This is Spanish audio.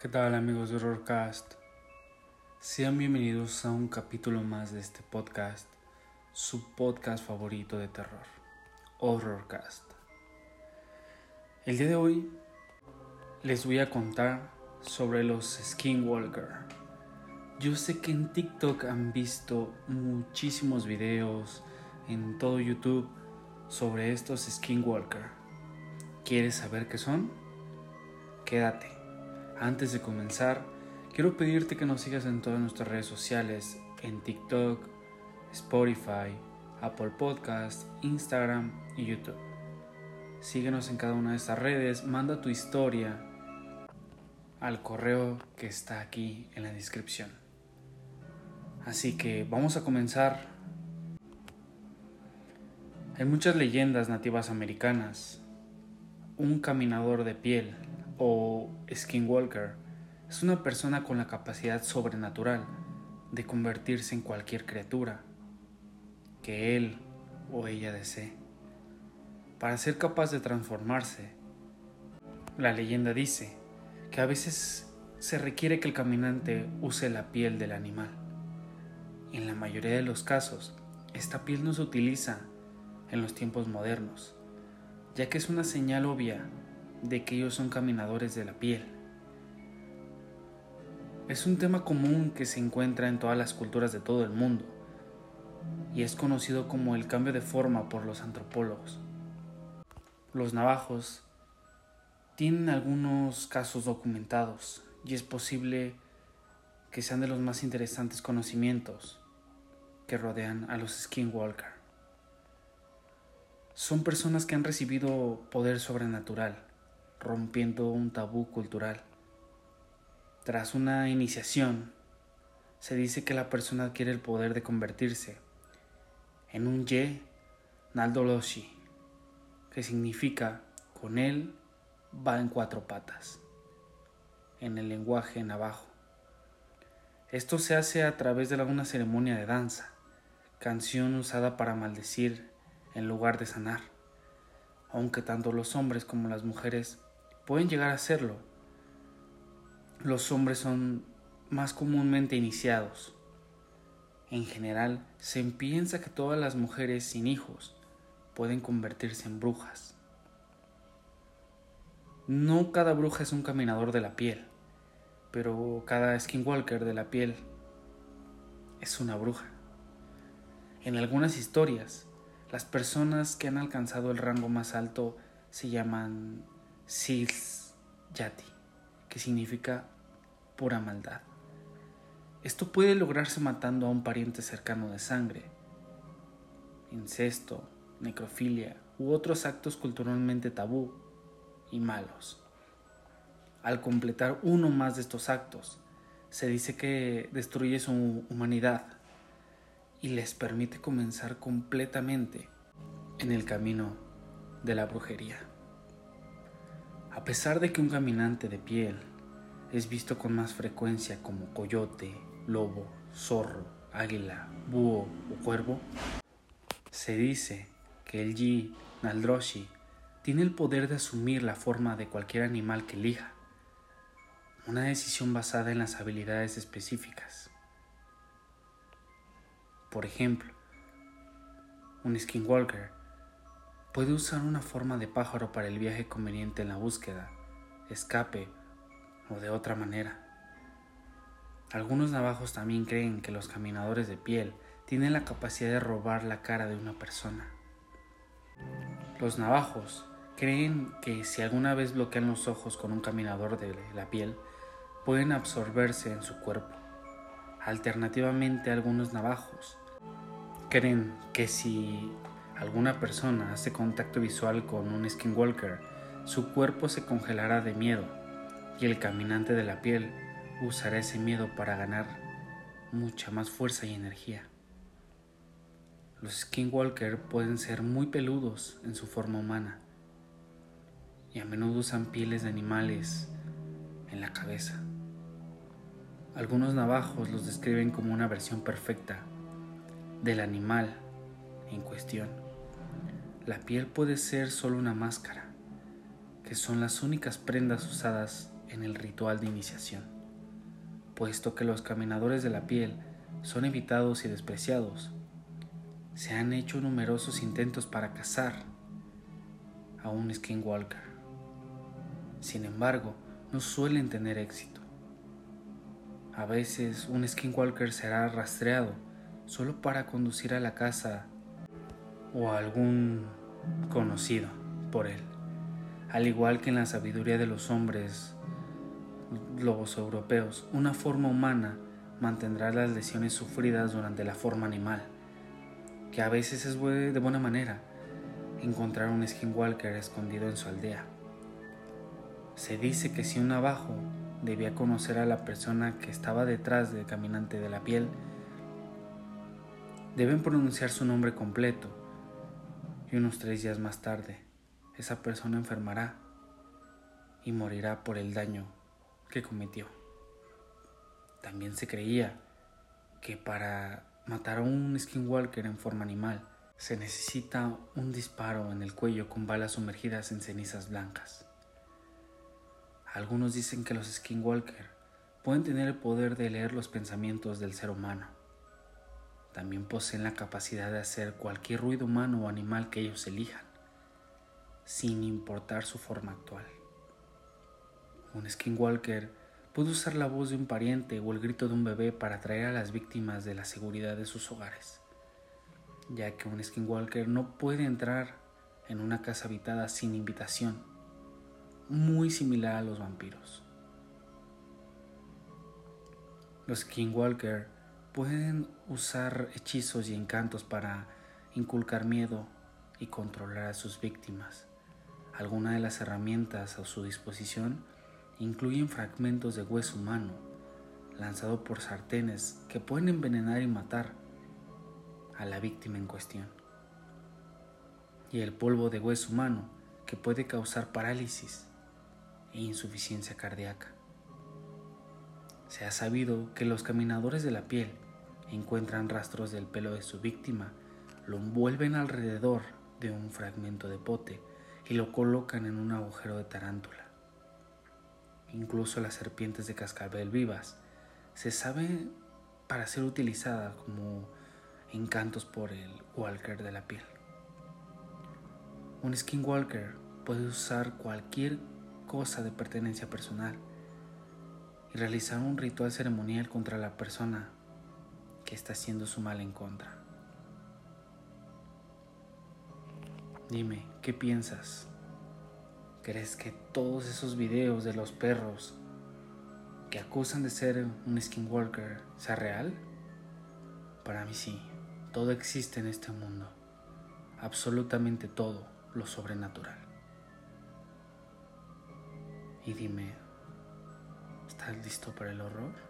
¿Qué tal amigos de Horrorcast? Sean bienvenidos a un capítulo más de este podcast, su podcast favorito de terror, Horrorcast. El día de hoy les voy a contar sobre los Skinwalker. Yo sé que en TikTok han visto muchísimos videos, en todo YouTube, sobre estos Skinwalker. ¿Quieres saber qué son? Quédate. Antes de comenzar, quiero pedirte que nos sigas en todas nuestras redes sociales, en TikTok, Spotify, Apple Podcast, Instagram y YouTube. Síguenos en cada una de estas redes, manda tu historia al correo que está aquí en la descripción. Así que vamos a comenzar. Hay muchas leyendas nativas americanas. Un caminador de piel o Skinwalker es una persona con la capacidad sobrenatural de convertirse en cualquier criatura que él o ella desee. Para ser capaz de transformarse, la leyenda dice que a veces se requiere que el caminante use la piel del animal. En la mayoría de los casos, esta piel no se utiliza en los tiempos modernos, ya que es una señal obvia de que ellos son caminadores de la piel. Es un tema común que se encuentra en todas las culturas de todo el mundo y es conocido como el cambio de forma por los antropólogos. Los navajos tienen algunos casos documentados y es posible que sean de los más interesantes conocimientos que rodean a los skinwalker. Son personas que han recibido poder sobrenatural rompiendo un tabú cultural. Tras una iniciación, se dice que la persona adquiere el poder de convertirse en un Ye Naldoloshi, que significa con él va en cuatro patas, en el lenguaje navajo. Esto se hace a través de una ceremonia de danza, canción usada para maldecir en lugar de sanar, aunque tanto los hombres como las mujeres pueden llegar a serlo. Los hombres son más comúnmente iniciados. En general, se piensa que todas las mujeres sin hijos pueden convertirse en brujas. No cada bruja es un caminador de la piel, pero cada skinwalker de la piel es una bruja. En algunas historias, las personas que han alcanzado el rango más alto se llaman Sils Yati, que significa pura maldad. Esto puede lograrse matando a un pariente cercano de sangre, incesto, necrofilia u otros actos culturalmente tabú y malos. Al completar uno más de estos actos, se dice que destruye su humanidad y les permite comenzar completamente en el camino de la brujería. A pesar de que un caminante de piel es visto con más frecuencia como coyote, lobo, zorro, águila, búho o cuervo, se dice que el Yi Naldroshi tiene el poder de asumir la forma de cualquier animal que elija, una decisión basada en las habilidades específicas. Por ejemplo, un skinwalker puede usar una forma de pájaro para el viaje conveniente en la búsqueda, escape o de otra manera. Algunos navajos también creen que los caminadores de piel tienen la capacidad de robar la cara de una persona. Los navajos creen que si alguna vez bloquean los ojos con un caminador de la piel, pueden absorberse en su cuerpo. Alternativamente, algunos navajos creen que si alguna persona hace contacto visual con un skinwalker, su cuerpo se congelará de miedo y el caminante de la piel usará ese miedo para ganar mucha más fuerza y energía. Los skinwalker pueden ser muy peludos en su forma humana y a menudo usan pieles de animales en la cabeza. Algunos navajos los describen como una versión perfecta del animal en cuestión. La piel puede ser solo una máscara, que son las únicas prendas usadas en el ritual de iniciación, puesto que los caminadores de la piel son evitados y despreciados. Se han hecho numerosos intentos para cazar a un skinwalker. Sin embargo, no suelen tener éxito. A veces un skinwalker será rastreado solo para conducir a la casa o a algún conocido por él. Al igual que en la sabiduría de los hombres lobos europeos, una forma humana mantendrá las lesiones sufridas durante la forma animal, que a veces es de buena manera encontrar un skinwalker escondido en su aldea. Se dice que si un navajo debía conocer a la persona que estaba detrás del caminante de la piel, deben pronunciar su nombre completo y unos tres días más tarde esa persona enfermará y morirá por el daño que cometió. También se creía que para matar a un skinwalker en forma animal se necesita un disparo en el cuello con balas sumergidas en cenizas blancas. Algunos dicen que los skinwalker pueden tener el poder de leer los pensamientos del ser humano. También poseen la capacidad de hacer cualquier ruido humano o animal que ellos elijan, sin importar su forma actual. Un skinwalker puede usar la voz de un pariente o el grito de un bebé para atraer a las víctimas de la seguridad de sus hogares ya que un skinwalker no puede entrar en una casa habitada sin invitación, muy similar a los vampiros. Los skinwalker pueden usar hechizos y encantos para inculcar miedo y controlar a sus víctimas. Algunas de las herramientas a su disposición incluyen fragmentos de hueso humano lanzado por sartenes que pueden envenenar y matar a la víctima en cuestión. Y el polvo de hueso humano que puede causar parálisis e insuficiencia cardíaca. Se ha sabido que los caminadores de la piel encuentran rastros del pelo de su víctima, lo envuelven alrededor de un fragmento de pote y lo colocan en un agujero de tarántula. Incluso las serpientes de cascabel vivas se saben para ser utilizadas como encantos por el walker de la piel. Un skinwalker puede usar cualquier cosa de pertenencia personal y realizar un ritual ceremonial contra la persona que está haciendo su mal en contra. Dime, ¿qué piensas? ¿Crees que todos esos videos de los perros que acusan de ser un skinwalker sea real? Para mí sí. Todo existe en este mundo, absolutamente todo lo sobrenatural. Y dime, ¿estás listo para el horror?